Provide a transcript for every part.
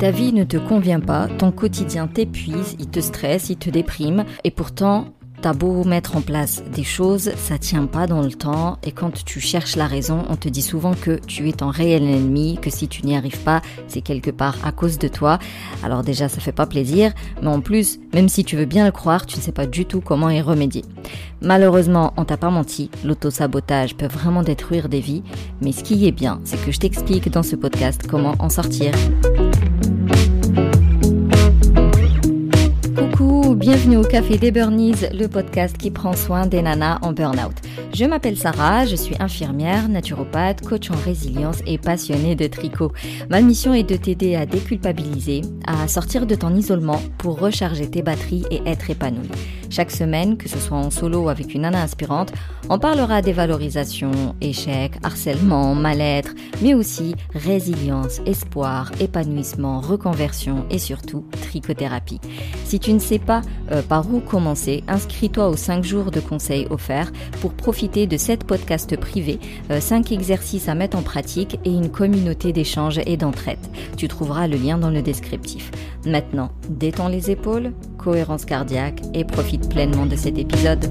Ta vie ne te convient pas, ton quotidien t'épuise, il te stresse, il te déprime, et pourtant, T'as beau mettre en place des choses, ça tient pas dans le temps et quand tu cherches la raison, on te dit souvent que tu es ton réel ennemi, que si tu n'y arrives pas, c'est quelque part à cause de toi. Alors déjà, ça fait pas plaisir, mais en plus, même si tu veux bien le croire, tu ne sais pas du tout comment y remédier. Malheureusement, on t'a pas menti, l'autosabotage peut vraiment détruire des vies, mais ce qui est bien, c'est que je t'explique dans ce podcast comment en sortir. Bienvenue au Café des Burnies, le podcast qui prend soin des nanas en burn-out. Je m'appelle Sarah, je suis infirmière, naturopathe, coach en résilience et passionnée de tricot. Ma mission est de t'aider à déculpabiliser, à sortir de ton isolement pour recharger tes batteries et être épanouie. Chaque semaine, que ce soit en solo ou avec une nana inspirante, on parlera des valorisations, échecs, harcèlement, mal-être, mais aussi résilience, espoir, épanouissement, reconversion et surtout trichothérapie. Si tu ne sais pas euh, par où commencer, inscris-toi aux 5 jours de conseils offerts pour profiter de 7 podcasts privés, 5 euh, exercices à mettre en pratique et une communauté d'échange et d'entraide. Tu trouveras le lien dans le descriptif. Maintenant, détends les épaules, cohérence cardiaque et profite pleinement de cet épisode.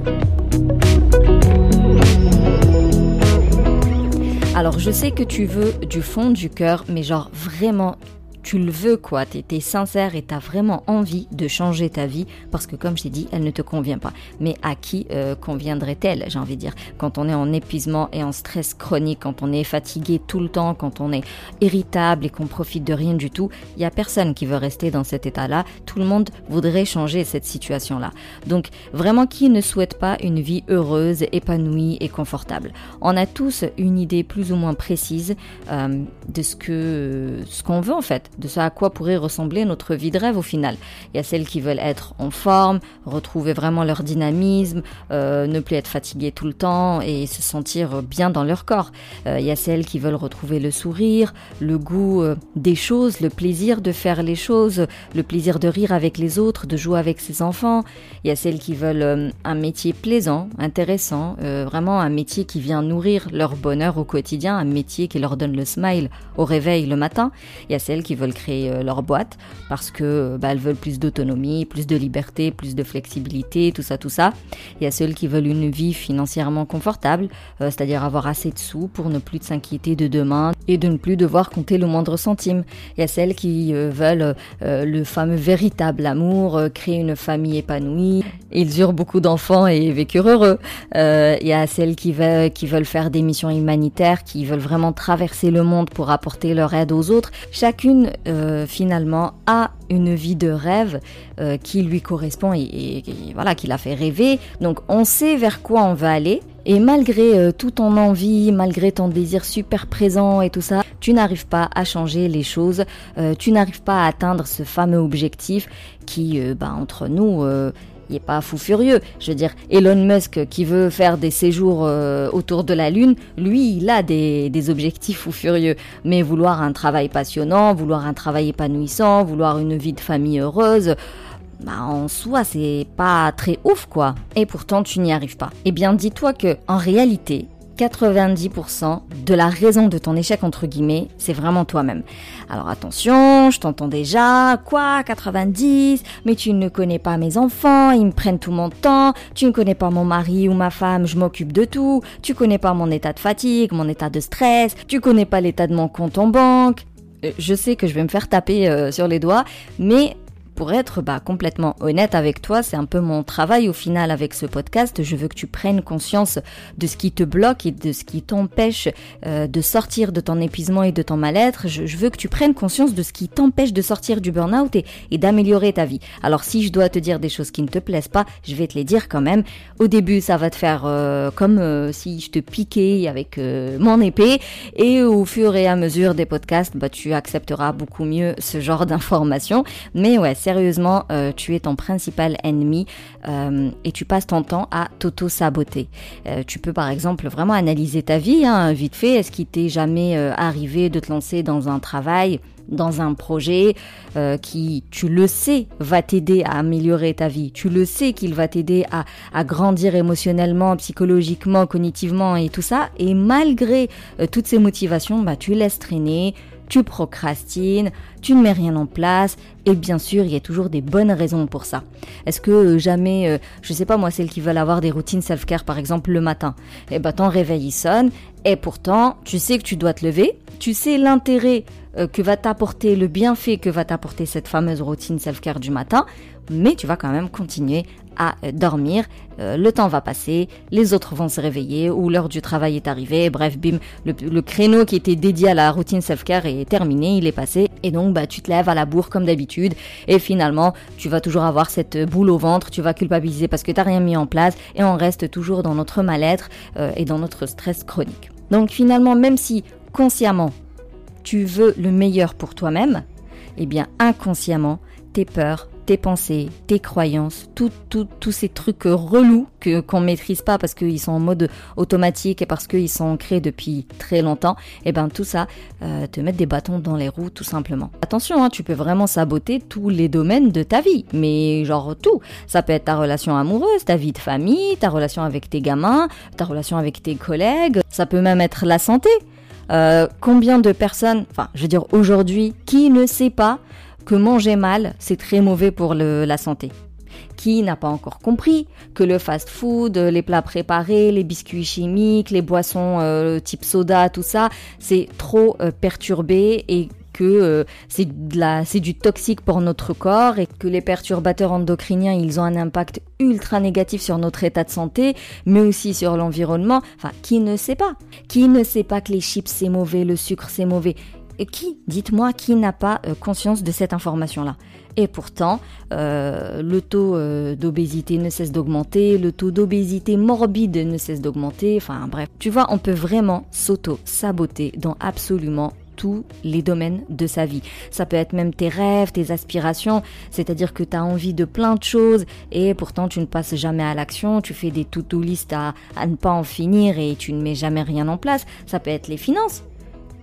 Alors je sais que tu veux du fond du cœur, mais genre vraiment tu le veux quoi, tu es, sincère et tu as vraiment envie de changer ta vie parce que comme je t'ai dit, elle ne te convient pas. Mais à qui euh, conviendrait-elle, j'ai envie de dire? Quand on est en épuisement et en stress chronique, quand on est fatigué tout le temps, quand on est irritable et qu'on profite de rien du tout, il y a personne qui veut rester dans cet état-là. Tout le monde voudrait changer cette situation-là. Donc vraiment qui ne souhaite pas une vie heureuse, épanouie et confortable? On a tous une idée plus ou moins précise euh, de ce que ce qu'on veut en fait de ce à quoi pourrait ressembler notre vie de rêve au final. Il y a celles qui veulent être en forme, retrouver vraiment leur dynamisme, euh, ne plus être fatiguées tout le temps et se sentir bien dans leur corps. Euh, il y a celles qui veulent retrouver le sourire, le goût euh, des choses, le plaisir de faire les choses, le plaisir de rire avec les autres, de jouer avec ses enfants. Il y a celles qui veulent un métier plaisant, intéressant, vraiment un métier qui vient nourrir leur bonheur au quotidien, un métier qui leur donne le smile au réveil le matin. Il y a celles qui veulent créer euh, leur boîte parce que bah, elles veulent plus d'autonomie, plus de liberté, plus de flexibilité, tout ça, tout ça. Il y a celles qui veulent une vie financièrement confortable, euh, c'est-à-dire avoir assez de sous pour ne plus s'inquiéter de demain et de ne plus devoir compter le moindre centime. Il y a celles qui euh, veulent le fameux véritable amour, créer une famille épanouie. Ils eurent beaucoup d'enfants et vécurent heureux. il y a celles qui veulent faire des missions humanitaires, qui veulent vraiment traverser le monde pour apporter leur aide aux autres. Chacune euh, finalement a une vie de rêve euh, qui lui correspond et, voilà qui l'a fait rêver. Donc on sait vers quoi on va aller. Et malgré euh, tout ton envie, malgré ton désir super présent et tout ça, tu n'arrives pas à changer les choses, tu n'arrives pas à atteindre ce fameux objectif qui, bah, entre nous, il est pas fou furieux. Je veux dire, Elon Musk qui veut faire des séjours euh, autour de la Lune, lui, il a des, des, objectifs fou furieux. Mais vouloir un travail passionnant, vouloir un travail épanouissant, vouloir une vie de famille heureuse, bah en soi c'est pas très ouf quoi. Et pourtant tu n'y arrives pas. Eh bien dis-toi que en réalité 90% de la raison de ton échec, entre guillemets, c'est vraiment toi-même. Alors attention, je t'entends déjà, quoi, 90, mais tu ne connais pas mes enfants, ils me prennent tout mon temps, tu ne connais pas mon mari ou ma femme, je m'occupe de tout, tu connais pas mon état de fatigue, mon état de stress, tu connais pas l'état de mon compte en banque. Euh, je sais que je vais me faire taper euh, sur les doigts, mais pour être bah, complètement honnête avec toi, c'est un peu mon travail au final avec ce podcast. Je veux que tu prennes conscience de ce qui te bloque et de ce qui t'empêche euh, de sortir de ton épuisement et de ton mal-être. Je, veux que tu prennes conscience de ce qui t'empêche de sortir du burn-out et, d'améliorer ta vie. Alors si je dois te dire des choses qui ne te plaisent pas, je vais te les dire quand même. Au début, ça va te faire euh, comme euh, si je te piquais avec mon épée et au fur et à mesure des podcasts, bah, tu accepteras beaucoup mieux ce genre d'informations. Mais ouais, c'est sérieusement, euh, tu es ton principal ennemi euh, et tu passes ton temps à t'auto-saboter. Euh, tu peux par exemple vraiment analyser ta vie, hein, vite fait. Est-ce qu'il t'est jamais arrivé de te lancer dans un travail dans un projet qui, tu le sais, va t'aider à améliorer ta vie? Tu le sais qu'il va t'aider à, grandir émotionnellement, psychologiquement, cognitivement et tout ça. Et malgré toutes ces motivations, bah, tu laisses traîner, tu procrastines, tu ne mets rien en place, et bien sûr, il y a toujours des bonnes raisons pour ça. Est-ce que euh, jamais, euh, je sais pas moi, celles qui veulent avoir des routines self-care par exemple le matin, eh ben ton réveil il sonne, et pourtant, tu sais que tu dois te lever, tu sais l'intérêt euh, que va t'apporter, le bienfait que va t'apporter cette fameuse routine self-care du matin, mais tu vas quand même continuer à dormir. Euh, le temps va passer, les autres vont se réveiller ou l'heure du travail est arrivée. Bref, bim, le, créneau qui était dédié à la routine self-care est terminé, il est passé. Et donc, bah, tu te lèves à la bourre comme d'habitude. Et finalement, tu vas toujours avoir cette boule au ventre, tu vas culpabiliser parce que tu n'as rien mis en place et on reste toujours dans notre mal-être euh, et dans notre stress chronique. Donc finalement, même si consciemment, tu veux le meilleur pour toi-même, eh bien inconsciemment, tes peurs, tes pensées, tes croyances, tous ces trucs relous que qu'on maîtrise pas parce qu'ils sont en mode automatique et parce qu'ils sont ancrés depuis très longtemps, et eh ben tout ça euh, te met des bâtons dans les roues tout simplement. Attention, hein, tu peux vraiment saboter tous les domaines de ta vie, mais genre tout. Ça peut être ta relation amoureuse, ta vie de famille, ta relation avec tes gamins, ta relation avec tes collègues. Ça peut même être la santé. Euh, combien de personnes, enfin, je veux dire aujourd'hui, qui ne sait pas que manger mal, c'est très mauvais pour la santé. Qui n'a pas encore compris que le fast-food, les plats préparés, les biscuits chimiques, les boissons euh, type soda, tout ça, c'est trop euh, perturbé et que euh, c'est du toxique pour notre corps et que les perturbateurs endocriniens, ils ont un impact ultra négatif sur notre état de santé, mais aussi sur l'environnement. Enfin, qui ne sait pas? Qui ne sait pas que les chips c'est mauvais, le sucre c'est mauvais? Qui, dites-moi, qui n'a pas euh, conscience de cette information-là? Et pourtant, euh, le taux euh, d'obésité ne cesse d'augmenter, le taux d'obésité morbide ne cesse d'augmenter, enfin bref. Tu vois, on peut vraiment s'auto-saboter dans absolument tous les domaines de sa vie. Ça peut être même tes rêves, tes aspirations, c'est-à-dire que tu as envie de plein de choses et pourtant tu ne passes jamais à l'action, tu fais des to-do à ne pas en finir et tu ne mets jamais rien en place. Ça peut être les finances.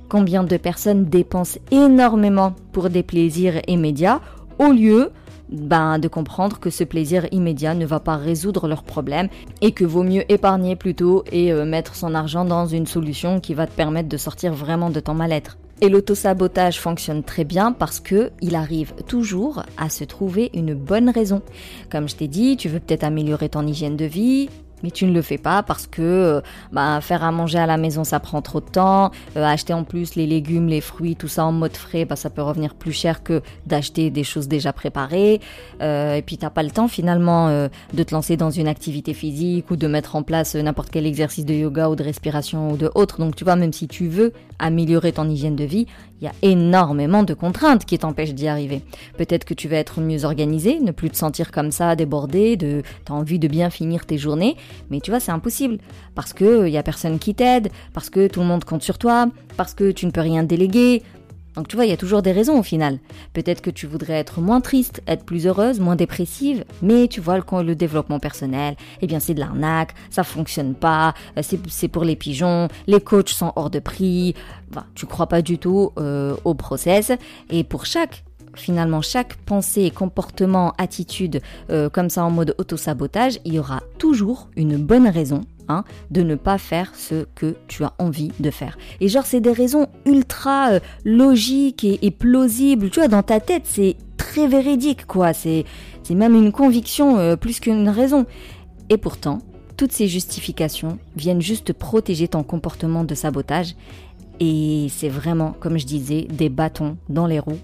Combien de personnes dépensent énormément pour des plaisirs immédiats au lieu ben, de comprendre que ce plaisir immédiat ne va pas résoudre leurs problèmes et que vaut mieux épargner plutôt et euh, mettre son argent dans une solution qui va te permettre de sortir vraiment de ton mal-être. Et l'autosabotage fonctionne très bien parce que il arrive toujours à se trouver une bonne raison. Comme je t'ai dit, tu veux peut-être améliorer ton hygiène de vie, mais tu ne le fais pas parce que euh, bah, faire à manger à la maison ça prend trop de temps, euh, acheter en plus les légumes, les fruits, tout ça en mode frais, bah, ça peut revenir plus cher que d'acheter des choses déjà préparées. Euh, et puis t'as pas le temps finalement de te lancer dans une activité physique ou de mettre en place n'importe quel exercice de yoga ou de respiration ou de autre. Donc tu vois, même si tu veux améliorer ton hygiène de vie, il y a énormément de contraintes qui t'empêchent d'y arriver. Peut-être que tu vas être mieux organisé, ne plus te sentir comme ça débordé, de t'as envie de bien finir tes journées, mais tu vois, c'est impossible parce que il y a personne qui t'aide, parce que tout le monde compte sur toi, parce que tu ne peux rien déléguer, donc tu vois, il y a toujours des raisons au final. Peut-être que tu voudrais être moins triste, être plus heureuse, moins dépressive, mais tu vois, le, le développement personnel, eh bien c'est de l'arnaque, ça fonctionne pas, euh, c'est pour les pigeons, les coachs sont hors de prix, bah, tu crois pas du tout euh, au process. Et pour chaque finalement chaque pensée, comportement, attitude euh, comme ça en mode auto-sabotage, il y aura toujours une bonne raison Hein, de ne pas faire ce que tu as envie de faire. Et genre, c'est des raisons ultra euh, logiques et, plausibles. Tu vois, dans ta tête, c'est très véridique, quoi. C'est même une conviction euh, plus qu'une raison. Et pourtant, toutes ces justifications viennent juste protéger ton comportement de sabotage. Et c'est vraiment, comme je disais, des bâtons dans les roues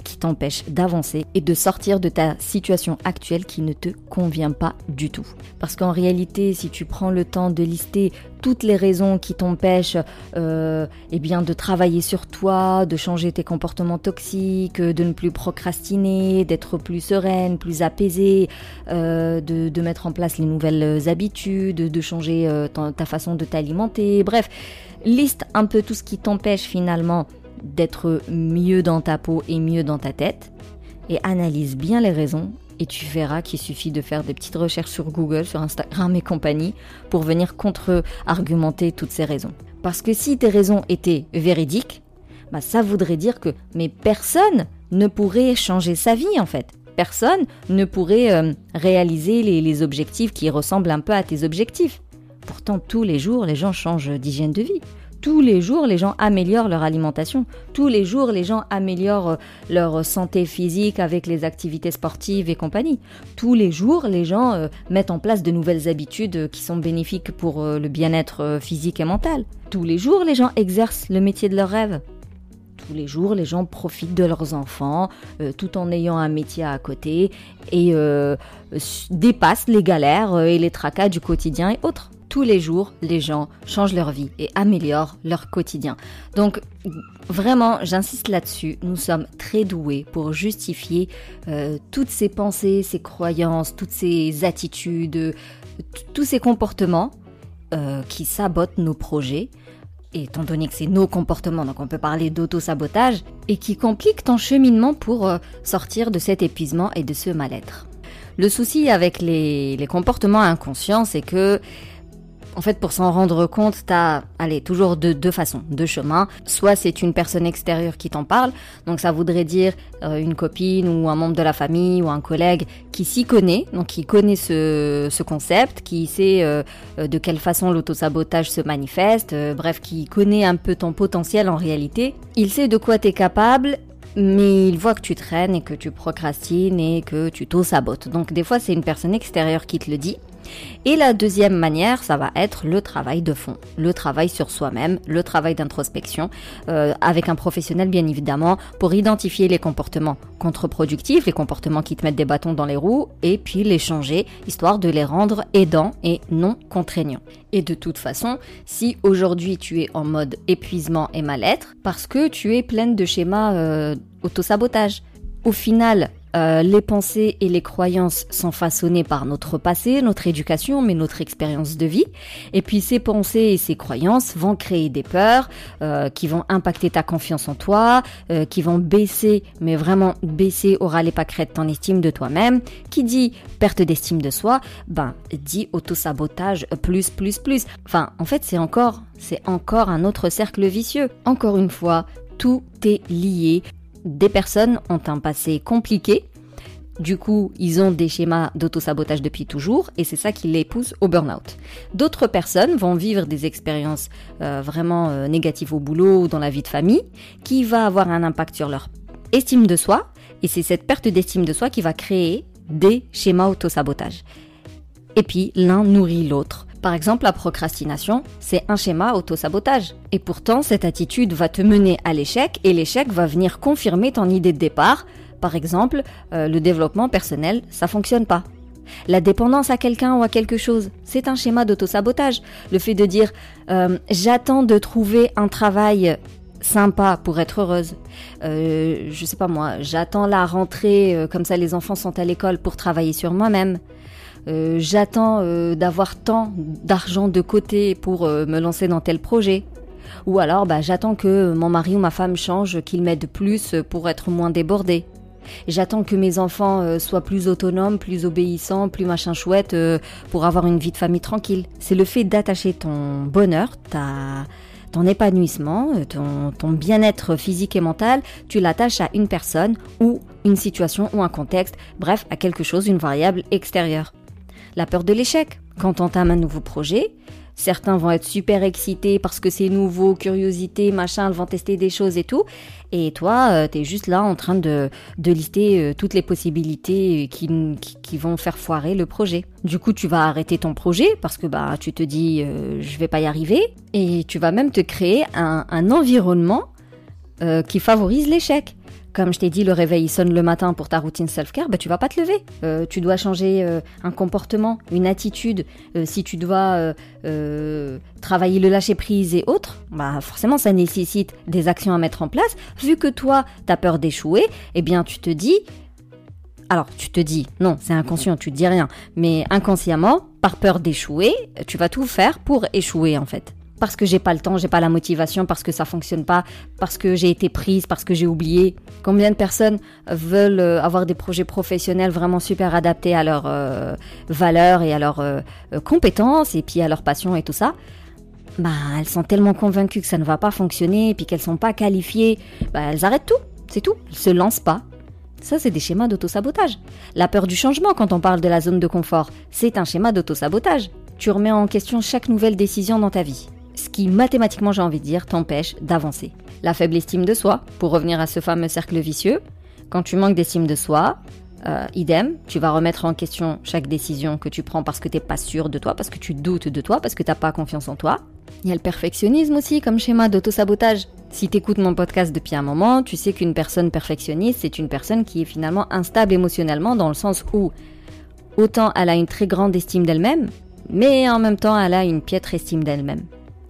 qui t'empêche d'avancer et de sortir de ta situation actuelle qui ne te convient pas du tout. Parce qu'en réalité, si tu prends le temps de lister toutes les raisons qui t'empêchent euh, eh bien, de travailler sur toi, de changer tes comportements toxiques, de ne plus procrastiner, d'être plus sereine, plus apaisée, euh, de, mettre en place les nouvelles habitudes, de changer euh, ta façon de t'alimenter, bref, liste un peu tout ce qui t'empêche finalement d'être mieux dans ta peau et mieux dans ta tête et analyse bien les raisons et tu verras qu'il suffit de faire des petites recherches sur Google, sur Instagram et compagnie pour venir contre-argumenter toutes ces raisons. Parce que si tes raisons étaient véridiques, bah ça voudrait dire que mais personne ne pourrait changer sa vie en fait. Personne ne pourrait euh, réaliser les, les objectifs qui ressemblent un peu à tes objectifs. Pourtant, tous les jours, les gens changent d'hygiène de vie tous les jours, les gens améliorent leur alimentation. Tous les jours, les gens améliorent euh, leur santé physique avec les activités sportives et compagnie. Tous les jours, les gens euh, mettent en place de nouvelles habitudes euh, qui sont bénéfiques pour le bien-être physique et mental. Tous les jours, les gens exercent le métier de leur rêve. Tous les jours, les gens profitent de leurs enfants tout en ayant un métier à côté et dépassent les galères et les tracas du quotidien et autres tous les jours, les gens changent leur vie et améliorent leur quotidien. Donc, vraiment, j'insiste là-dessus, nous sommes très doués pour justifier euh, toutes ces pensées, ces croyances, toutes ces attitudes, tous ces comportements euh, qui sabotent nos projets étant donné que c'est nos comportements, donc on peut parler d'auto-sabotage, et qui compliquent ton cheminement pour euh, sortir de cet épuisement et de ce mal-être. Le souci avec les comportements inconscients, c'est que en fait, pour s'en rendre compte, t'as, allez, toujours de deux façons, deux chemins. Soit c'est une personne extérieure qui t'en parle, donc ça voudrait dire euh, une copine ou un membre de la famille ou un collègue qui s'y connaît, donc qui connaît ce, ce concept, qui sait euh, euh, de quelle façon l'autosabotage se manifeste, bref, qui connaît un peu ton potentiel en réalité. Il sait de quoi t'es capable mais il voit que tu traînes et que tu procrastines et que tu t'auto-sabotes. Donc des fois c'est une personne extérieure qui te le dit. Et la deuxième manière, ça va être le travail de fond, le travail sur soi-même, le travail d'introspection, euh, avec un professionnel bien évidemment, pour identifier les comportements contre-productifs, les comportements qui te mettent des bâtons dans les roues, et puis les changer, histoire de les rendre aidants et non contraignants. Et de toute façon, si aujourd'hui tu es en mode épuisement et mal-être, parce que tu es pleine de schémas euh, auto-sabotage, au final, euh, les pensées et les croyances sont façonnées par notre passé, notre éducation, mais notre expérience de vie. Et puis ces pensées et ces croyances vont créer des peurs euh, qui vont impacter ta confiance en toi, euh, qui vont baisser, mais vraiment baisser au râle pas crête ton estime de toi-même. Qui dit perte d'estime de soi, ben dit auto-sabotage plus plus plus. Enfin, en fait, c'est encore, c'est encore un autre cercle vicieux. Encore une fois, tout est lié des personnes ont un passé compliqué. Du coup, ils ont des schémas d'auto-sabotage depuis toujours et c'est ça qui les pousse au burn-out. D'autres personnes vont vivre des expériences euh, vraiment euh, négatives au boulot ou dans la vie de famille qui va avoir un impact sur leur estime de soi et c'est cette perte d'estime de soi qui va créer des schémas auto-sabotage. Et puis l'un nourrit l'autre. Par exemple, la procrastination, c'est un schéma auto-sabotage. Et pourtant, cette attitude va te mener à l'échec et l'échec va venir confirmer ton idée de départ. Par exemple, euh, le développement personnel, ça fonctionne pas. La dépendance à quelqu'un ou à quelque chose, c'est un schéma d'auto-sabotage. Le fait de dire euh, j'attends de trouver un travail sympa pour être heureuse. Euh, je sais pas moi, j'attends la rentrée, euh, comme ça les enfants sont à l'école pour travailler sur moi-même. Euh, j'attends euh, d'avoir tant d'argent de côté pour euh, me lancer dans tel projet. Ou alors bah, j'attends que mon mari ou ma femme change, qu'il m'aide plus pour être moins débordé. J'attends que mes enfants soient plus autonomes, plus obéissants, plus machin chouette pour avoir une vie de famille tranquille. C'est le fait d'attacher ton bonheur, ton épanouissement, ton, ton bien-être physique et mental, tu l'attaches à une personne ou une situation ou un contexte, bref, à quelque chose, une variable extérieure la peur de l'échec. Quand on entame un nouveau projet, certains vont être super excités parce que c'est nouveau, curiosité, machin, ils vont tester des choses et tout. Et toi, euh, tu es juste là en train de, de lister euh, toutes les possibilités euh, qui, qui, vont faire foirer le projet. Du coup, tu vas arrêter ton projet parce que bah tu te dis je vais pas y arriver et tu vas même te créer un, un environnement qui favorise l'échec. Comme je t'ai dit, le réveil sonne le matin pour ta routine self-care, bah, tu vas pas te lever. Euh, tu dois changer euh, un comportement, une attitude. Euh, si tu dois travailler le lâcher-prise et autres, bah, forcément, ça nécessite des actions à mettre en place. Vu que toi, tu as peur d'échouer, eh bien, tu te dis, alors, tu te dis, non, c'est inconscient, tu te dis rien, mais inconsciemment, par peur d'échouer, tu vas tout faire pour échouer en fait parce que j'ai pas le temps, j'ai pas la motivation, parce que ça fonctionne pas, parce que j'ai été prise, parce que j'ai oublié. Combien de personnes veulent euh, avoir des projets professionnels vraiment super adaptés à leurs euh, valeurs et à leurs euh, compétences et puis à leur passion et tout ça? Bah, elles sont tellement convaincues que ça ne va pas fonctionner et puis qu'elles sont pas qualifiées, bah elles arrêtent tout, c'est tout. Elles se lancent pas. Ça, c'est des schémas d'auto-sabotage. La peur du changement quand on parle de la zone de confort, c'est un schéma d'auto-sabotage. Tu remets en question chaque nouvelle décision dans ta vie qui mathématiquement, j'ai envie de dire, t'empêche d'avancer. La faible estime de soi, pour revenir à ce fameux cercle vicieux, quand tu manques d'estime de soi, euh, idem, tu vas remettre en question chaque décision que tu prends parce que tu n'es pas sûr de toi, parce que tu doutes de toi, parce que tu n'as pas confiance en toi. Il y a le perfectionnisme aussi comme schéma d'autosabotage. Si tu écoutes mon podcast depuis un moment, tu sais qu'une personne perfectionniste, c'est une personne qui est finalement instable émotionnellement dans le sens où autant elle a une très grande estime d'elle-même, mais en même temps elle a une piètre estime d'elle-même.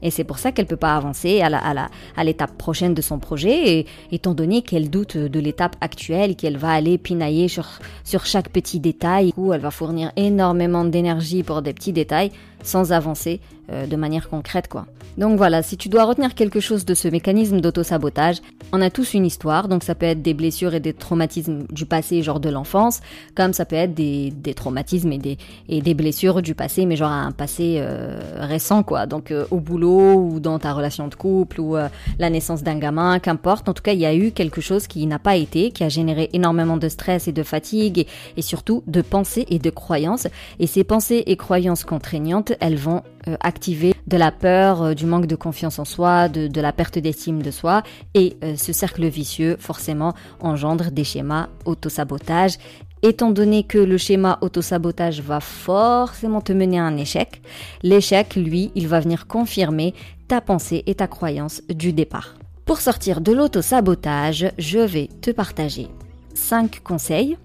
Et c'est pour ça qu'elle ne peut pas avancer à l'étape prochaine de son projet, et, étant donné qu'elle doute de l'étape actuelle, qu'elle va aller pinailler sur, sur chaque petit détail, où elle va fournir énormément d'énergie pour des petits détails, sans avancer euh, de manière concrète quoi. Donc voilà, si tu dois retenir quelque chose de ce mécanisme d'auto-sabotage, on a tous une histoire, donc ça peut être des blessures et des traumatismes du passé, genre de l'enfance, comme ça peut être des, des traumatismes et des, et des blessures du passé, mais genre un passé euh, récent quoi, donc euh, au boulot ou dans ta relation de couple ou la naissance d'un gamin, qu'importe, en tout cas il y a eu quelque chose qui n'a pas été, qui a généré énormément de stress et de fatigue et, et surtout de pensées et de croyances, et ces pensées et croyances contraignantes, elles vont euh, activer de la peur, euh, du manque de confiance en soi, de, la perte d'estime de soi. Et euh, ce cercle vicieux, forcément, engendre des schémas autosabotage. Étant donné que le schéma autosabotage va forcément te mener à un échec, l'échec, lui, il va venir confirmer ta pensée et ta croyance du départ. Pour sortir de l'autosabotage, je vais te partager 5 conseils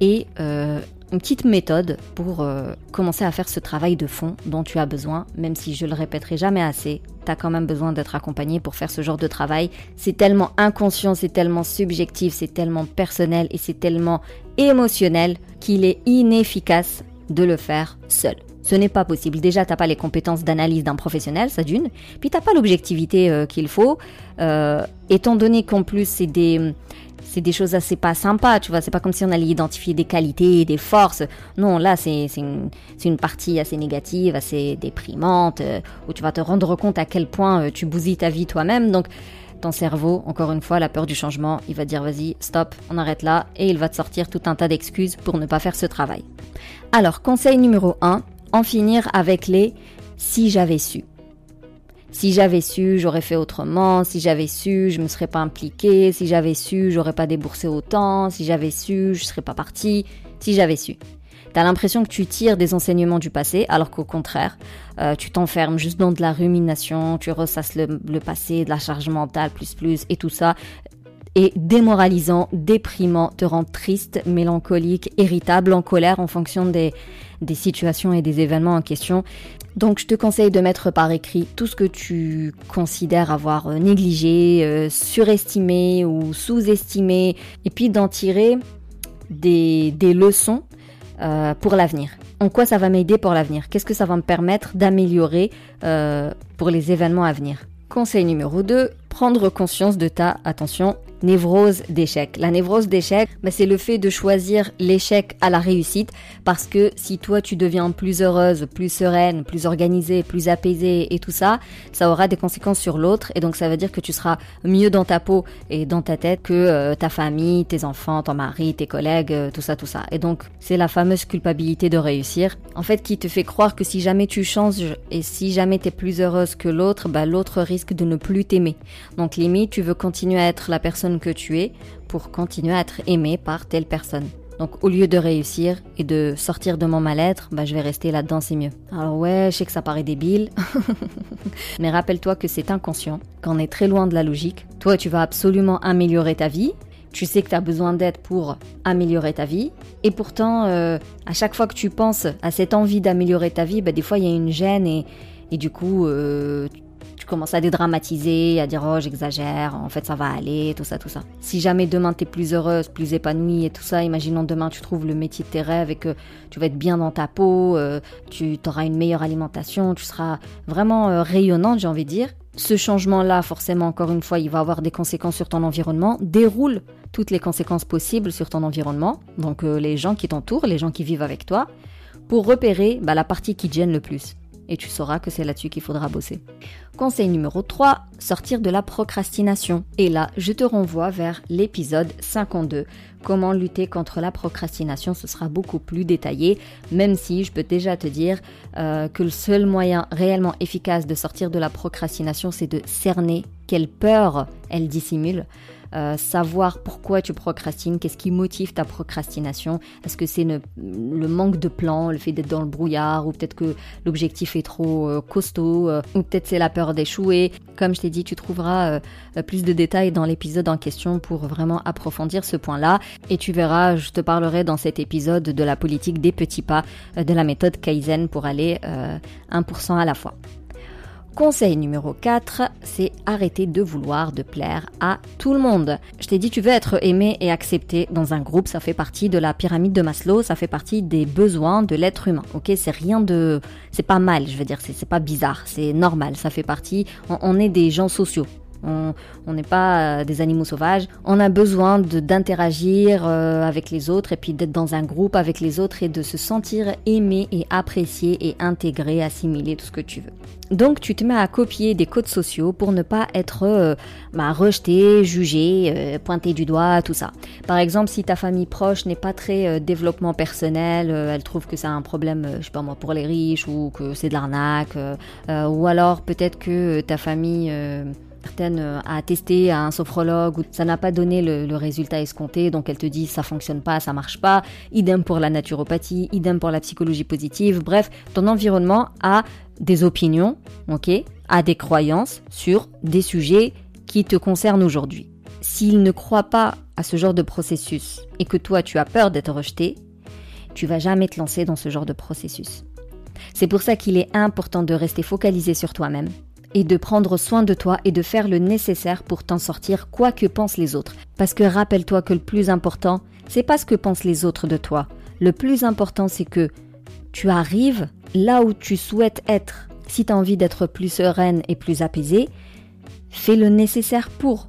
et petite méthode pour euh, commencer à faire ce travail de fond dont tu as besoin, même si je le répéterai jamais assez, tu as quand même besoin d'être accompagné pour faire ce genre de travail. C'est tellement inconscient, c'est tellement subjectif, c'est tellement personnel et c'est tellement émotionnel qu'il est inefficace de le faire seul. Ce n'est pas possible. Déjà, t'as pas les compétences d'analyse d'un professionnel, ça d'une. Puis t'as pas l'objectivité euh, qu'il faut. Euh, étant donné qu'en plus c'est des c'est des choses assez pas sympas, tu vois. C'est pas comme si on allait identifier des qualités, des forces. Non, là, c'est une, partie assez négative, assez déprimante, euh, où tu vas te rendre compte à quel point euh, tu bousilles ta vie toi-même. Donc, ton cerveau, encore une fois, la peur du changement, il va dire vas-y, stop, on arrête là, et il va te sortir tout un tas d'excuses pour ne pas faire ce travail. Alors, conseil numéro 1, en finir avec les si j'avais su. Si j'avais su, j'aurais fait autrement. Si j'avais su, je me serais pas impliqué. Si j'avais su, j'aurais pas déboursé autant. Si j'avais su, je serais pas parti. Si j'avais su. T'as l'impression que tu tires des enseignements du passé, alors qu'au contraire, euh, tu t'enfermes juste dans de la rumination, tu ressasses le, passé, de la charge mentale, plus plus, et tout ça est démoralisant, déprimant, te rend triste, mélancolique, irritable, en colère en fonction des, des situations et des événements en question. Donc je te conseille de mettre par écrit tout ce que tu considères avoir euh, négligé, euh, surestimé ou sous-estimé, et puis d'en tirer des, leçons euh, pour l'avenir. En quoi ça va m'aider pour l'avenir? Qu'est-ce que ça va me permettre d'améliorer pour les événements à venir? Conseil numéro 2, prendre conscience de ta, attention, névrose d'échec. La névrose d'échec, bah, c'est le fait de choisir l'échec à la réussite parce que si toi tu deviens plus heureuse, plus sereine, plus organisée, plus apaisée et tout ça, ça aura des conséquences sur l'autre et donc ça veut dire que tu seras mieux dans ta peau et dans ta tête que euh, ta famille, tes enfants, ton mari, tes collègues, euh, tout ça, tout ça. Et donc c'est la fameuse culpabilité de réussir, en fait qui te fait croire que si jamais tu changes et si jamais tu es plus heureuse que l'autre, bah, l'autre risque de ne plus t'aimer. Donc limite, tu veux continuer à être la personne que tu es pour continuer à être aimé par telle personne. Donc au lieu de réussir et de sortir de mon mal-être, bah, je vais rester là-dedans, c'est mieux. Alors ouais, je sais que ça paraît débile, mais rappelle-toi que c'est inconscient, qu'on est très loin de la logique. Toi, tu vas absolument améliorer ta vie. Tu sais que tu as besoin d'aide pour améliorer ta vie. Et pourtant, euh, à chaque fois que tu penses à cette envie d'améliorer ta vie, bah, des fois il y a une gêne et, et du coup, euh, tu commences à dédramatiser, à dire oh j'exagère, en fait ça va aller, tout ça, tout ça. Si jamais demain t'es plus heureuse, plus épanouie et tout ça, imaginons demain tu trouves le métier de tes rêves et que tu vas être bien dans ta peau, euh, tu auras une meilleure alimentation, tu seras vraiment euh, rayonnante, j'ai envie de dire. Ce changement-là, forcément, encore une fois, il va avoir des conséquences sur ton environnement. Déroule toutes les conséquences possibles sur ton environnement, donc euh, les gens qui t'entourent, les gens qui vivent avec toi, pour repérer bah, la partie qui te gêne le plus. Et tu sauras que c'est là-dessus qu'il faudra bosser. Conseil numéro 3, sortir de la procrastination. Et là, je te renvoie vers l'épisode 52. Comment lutter contre la procrastination, ce sera beaucoup plus détaillé, même si je peux déjà te dire euh, que le seul moyen réellement efficace de sortir de la procrastination, c'est de cerner quelle peur elle dissimule. Euh, savoir pourquoi tu procrastines, qu'est-ce qui motive ta procrastination. Est-ce que c'est le, manque de plan, le fait d'être dans le brouillard, ou peut-être que l'objectif est trop euh, costaud, euh, ou peut-être c'est la peur d'échouer. Comme je t'ai dit, tu trouveras plus de détails dans l'épisode en question pour vraiment approfondir ce point-là. Et tu verras, je te parlerai dans cet épisode de la politique des petits pas, de la méthode Kaizen pour aller 1% à la fois. Conseil numéro 4, c'est arrêter de vouloir de plaire à tout le monde. Je t'ai dit, tu veux être aimé et accepté dans un groupe, ça fait partie de la pyramide de Maslow, ça fait partie des besoins de l'être humain. Ok, c'est rien de, c'est pas mal, je veux dire, c'est pas bizarre, c'est normal, ça fait partie. on est des gens sociaux. On n'est pas euh, des animaux sauvages. On a besoin d'interagir euh, avec les autres et puis d'être dans un groupe avec les autres et de se sentir aimé et apprécié et intégré, assimilé, tout ce que tu veux. Donc tu te mets à copier des codes sociaux pour ne pas être euh, bah, rejeté, jugé, pointé du doigt, tout ça. Par exemple, si ta famille proche n'est pas très développement personnel, elle trouve que c'est un problème, je sais pas moi, pour les riches ou que c'est de l'arnaque, ou alors peut-être que ta famille certaines euh, à tester à un sophrologue ou ça n'a pas donné le, résultat escompté, donc elle te dit ça fonctionne pas, ça marche pas. Idem pour la naturopathie, idem pour la psychologie positive. Bref, ton environnement a des opinions, ok, a des croyances sur des sujets qui te concernent aujourd'hui. S'il ne croit pas à ce genre de processus et que toi tu as peur d'être rejeté, tu vas jamais te lancer dans ce genre de processus. C'est pour ça qu'il est important de rester focalisé sur toi-même, et de prendre soin de toi et de faire le nécessaire pour t'en sortir quoi que pensent les autres. Parce que rappelle-toi que le plus important, c'est pas ce que pensent les autres de toi. Le plus important, c'est que tu arrives là où tu souhaites être. Si tu as envie d'être plus sereine et plus apaisée, fais le nécessaire pour.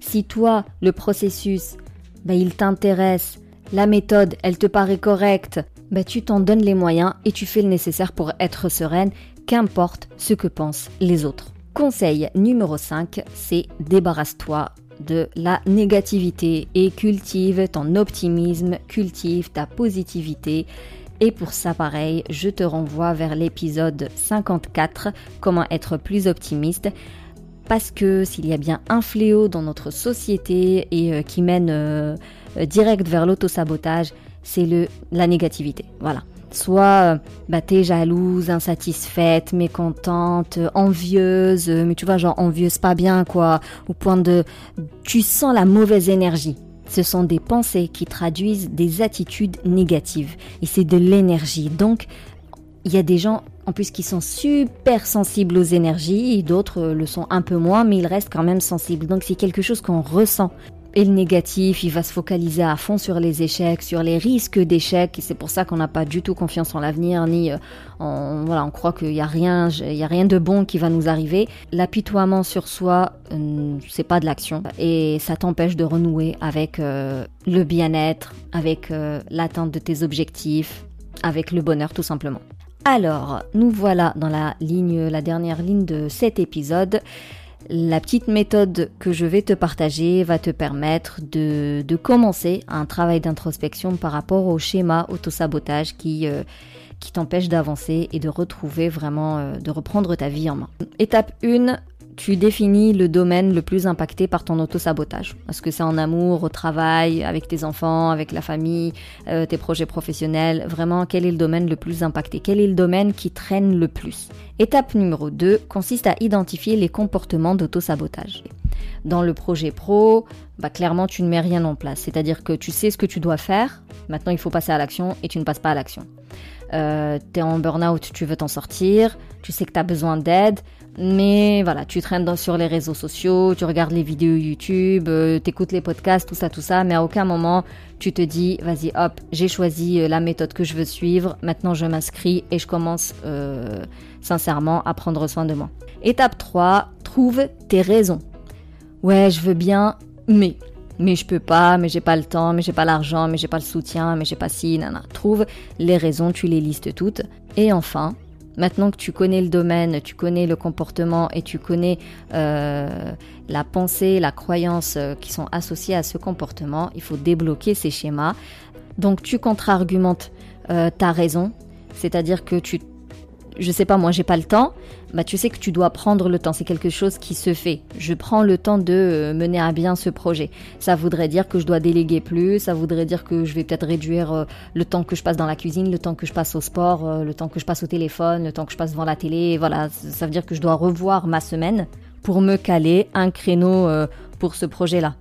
Si toi, le processus, ben, il t'intéresse, la méthode, elle te paraît correcte, ben, tu t'en donnes les moyens et tu fais le nécessaire pour être sereine qu'importe ce que pensent les autres. Conseil numéro 5, c'est débarrasse-toi de la négativité et cultive ton optimisme, cultive ta positivité. Et pour ça, pareil, je te renvoie vers l'épisode 54, comment être plus optimiste. Parce que s'il y a bien un fléau dans notre société et euh, qui mène euh, direct vers l'autosabotage, c'est la négativité. Voilà. Soit bah, t'es jalouse, insatisfaite, mécontente, envieuse, mais tu vois, genre envieuse pas bien, quoi, au point de... Tu sens la mauvaise énergie. Ce sont des pensées qui traduisent des attitudes négatives. Et c'est de l'énergie. Donc, il y a des gens en plus qui sont super sensibles aux énergies, d'autres le sont un peu moins, mais ils restent quand même sensibles. Donc c'est quelque chose qu'on ressent et le négatif, il va se focaliser à fond sur les échecs, sur les risques d'échecs, c'est pour ça qu'on n'a pas du tout confiance en l'avenir, ni euh, on, croit qu'il n'y a rien, y a rien de bon qui va nous arriver. L'apitoiement sur soi, euh, c'est pas de l'action, et ça t'empêche de renouer avec euh, le bien-être, avec l'atteinte de tes objectifs, avec le bonheur tout simplement. Alors, nous voilà dans la ligne, la dernière ligne de cet épisode. La petite méthode que je vais te partager va te permettre de, commencer un travail d'introspection par rapport au schéma autosabotage qui, euh, qui t'empêche d'avancer et de retrouver vraiment, euh, de reprendre ta vie en main. Étape 1, tu définis le domaine le plus impacté par ton auto-sabotage. Est-ce que c'est en amour, au travail, avec tes enfants, avec la famille, euh, tes projets professionnels? Vraiment, quel est le domaine le plus impacté? Quel est le domaine qui traîne le plus? Étape numéro 2 consiste à identifier les comportements d'auto-sabotage. Dans le projet pro, bah, clairement, tu ne mets rien en place. C'est-à-dire que tu sais ce que tu dois faire, maintenant il faut passer à l'action et tu ne passes pas à l'action. Euh, tu es en burn-out, tu veux t'en sortir, tu sais que tu as besoin d'aide, mais voilà, tu traînes sur les réseaux sociaux, tu regardes les vidéos YouTube, euh, tu écoutes les podcasts, tout ça, tout ça, mais à aucun moment tu te dis, vas-y, hop, j'ai choisi euh, la méthode que je veux suivre, maintenant je m'inscris et je commence euh, sincèrement à prendre soin de moi. Étape 3, trouve tes raisons. Ouais, je veux bien, mais mais je peux pas, mais j'ai pas le temps, mais j'ai pas l'argent, mais j'ai pas le soutien, mais j'ai pas ci, nana. Trouve les raisons, tu les listes toutes. Et enfin, Maintenant que tu connais le domaine, tu connais le comportement et tu connais euh, la pensée, la croyance euh, qui sont associées à ce comportement, il faut débloquer ces schémas. Donc tu contre-argumentes euh, ta raison, c'est-à-dire que tu je sais pas, moi j'ai pas le temps, bah tu sais que tu dois prendre le temps. C'est quelque chose qui se fait. Je prends le temps de euh, mener à bien ce projet. Ça voudrait dire que je dois déléguer plus. Ça voudrait dire que je vais peut-être réduire euh, le temps que je passe dans la cuisine, le temps que je passe au sport, euh, le temps que je passe au téléphone, le temps que je passe devant la télé. Voilà, ça veut dire que je dois revoir ma semaine pour me caler un créneau pour ce projet-là.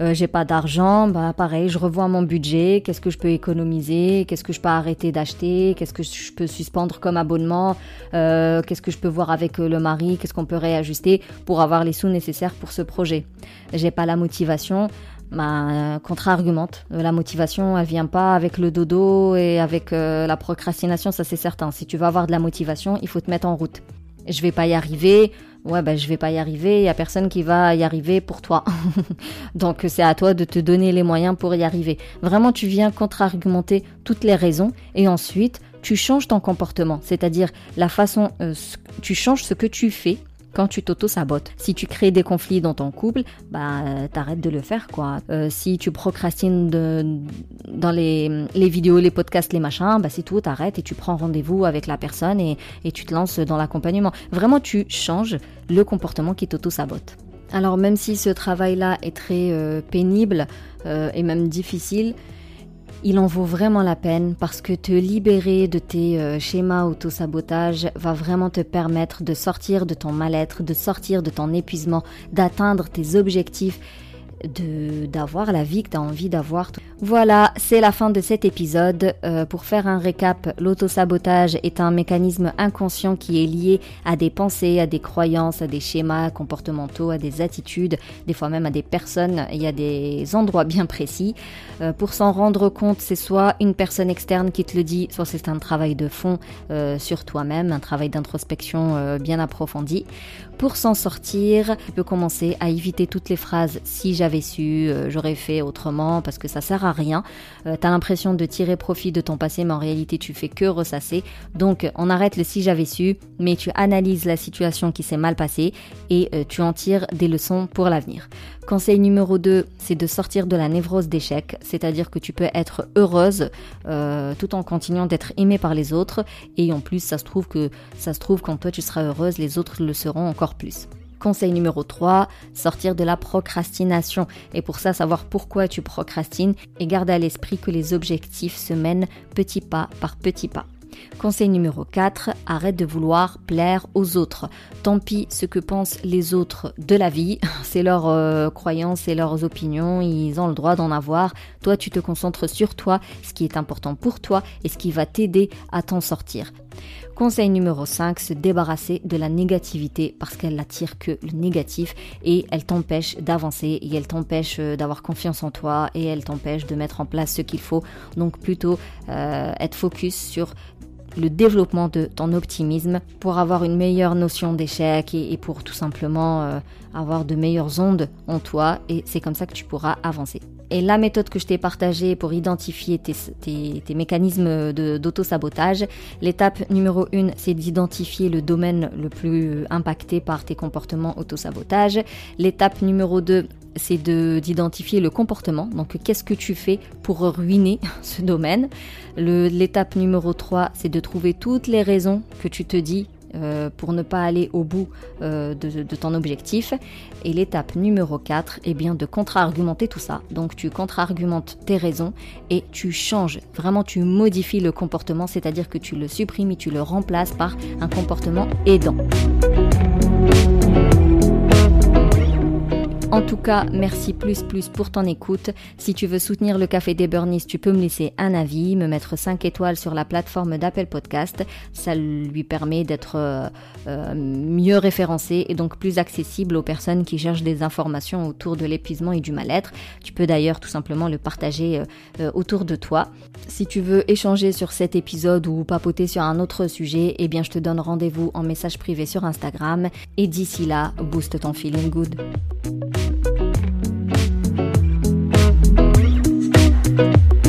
Euh, j'ai pas d'argent, bah pareil, je revois mon budget, qu'est-ce que je peux économiser, qu'est-ce que je peux arrêter d'acheter, qu'est-ce que je peux suspendre comme abonnement, euh, qu'est-ce que je peux voir avec euh, le mari, qu'est-ce qu'on peut réajuster pour avoir les sous nécessaires pour ce projet? J'ai pas la motivation, bah, contre-argumente. La motivation, elle vient pas avec le dodo et avec la procrastination, ça c'est certain. Si tu veux avoir de la motivation, il faut te mettre en route. Je vais pas y arriver, ouais ben je vais pas y arriver, il y a personne qui va y arriver pour toi. Donc c'est à toi de te donner les moyens pour y arriver. Vraiment tu viens contre-argumenter toutes les raisons et ensuite tu changes ton comportement, c'est-à-dire la façon euh, tu changes ce que tu fais quand tu t'auto-sabotes. Si tu crées des conflits dans ton couple, bah t'arrêtes de le faire quoi. Euh, si tu procrastines dans les, vidéos, les podcasts, les machins, bah c'est tout, t'arrêtes et tu prends rendez-vous avec la personne et, tu te lances dans l'accompagnement. Vraiment tu changes le comportement qui t'auto-sabote. Alors même si ce travail-là est très euh, pénible euh, et même difficile, il en vaut vraiment la peine parce que te libérer de tes euh, schémas auto-sabotage va vraiment te permettre de sortir de ton mal-être, de sortir de ton épuisement, d'atteindre tes objectifs d'avoir la vie que tu as envie d'avoir. Voilà, c'est la fin de cet épisode. Euh, pour faire un récap, l'autosabotage est un mécanisme inconscient qui est lié à des pensées, à des croyances, à des schémas comportementaux, à des attitudes, des fois même à des personnes. Y a des endroits bien précis. Euh, pour s'en rendre compte, c'est soit une personne externe qui te le dit, soit c'est un travail de fond euh, sur toi-même, un travail d'introspection bien approfondi. Pour s'en sortir, tu peux commencer à éviter toutes les phrases si j'avais su, euh, j'aurais fait autrement, parce que ça sert à rien. Euh, tu as l'impression de tirer profit de ton passé, mais en réalité tu fais que ressasser. Donc on arrête le si j'avais su, mais tu analyses la situation qui s'est mal passée et euh, tu en tires des leçons pour l'avenir. Conseil numéro 2, c'est de sortir de la névrose d'échec, c'est-à-dire que tu peux être heureuse tout en continuant d'être aimée par les autres et en plus ça se trouve que ça se trouve quand toi tu seras heureuse, les autres le seront encore plus. Conseil numéro 3, sortir de la procrastination. Et pour ça, savoir pourquoi tu procrastines et garder à l'esprit que les objectifs se mènent petit pas par petit pas. Conseil numéro 4, arrête de vouloir plaire aux autres. Tant pis ce que pensent les autres de la vie, c'est leurs euh, croyances, c'est leurs opinions, ils ont le droit d'en avoir. Toi, tu te concentres sur toi, ce qui est important pour toi et ce qui va t'aider à t'en sortir. Conseil numéro 5, se débarrasser de la négativité parce qu'elle n'attire que le négatif et elle t'empêche d'avancer et elle t'empêche euh, d'avoir confiance en toi et elle t'empêche de mettre en place ce qu'il faut. Donc plutôt euh, être focus sur le développement de ton optimisme pour avoir une meilleure notion d'échec et, pour tout simplement euh, avoir de meilleures ondes en toi et c'est comme ça que tu pourras avancer. Et la méthode que je t'ai partagée pour identifier tes, mécanismes d'auto-sabotage, l'étape numéro 1, c'est d'identifier le domaine le plus impacté par tes comportements auto-sabotage. L'étape numéro 2, c'est d'identifier le comportement. Donc, qu'est-ce que tu fais pour ruiner ce domaine? L'étape numéro 3, c'est de trouver toutes les raisons que tu te dis euh, pour ne pas aller au bout euh, de, ton objectif. Et l'étape numéro 4, est eh bien de contre-argumenter tout ça. Donc tu contre-argumentes tes raisons et tu changes, vraiment tu modifies le comportement, c'est-à-dire que tu le supprimes et tu le remplaces par un comportement aidant. En tout cas, merci plus plus pour ton écoute. Si tu veux soutenir le Café des Burnies, tu peux me laisser un avis, me mettre 5 étoiles sur la plateforme d'Apple Podcast. Ça lui permet d'être euh, euh, mieux référencé et donc plus accessible aux personnes qui cherchent des informations autour de l'épuisement et du mal-être. Tu peux d'ailleurs tout simplement le partager euh, autour de toi. Si tu veux échanger sur cet épisode ou papoter sur un autre sujet, eh bien je te donne rendez-vous en message privé sur Instagram. Et d'ici là, booste ton feeling good. Thank you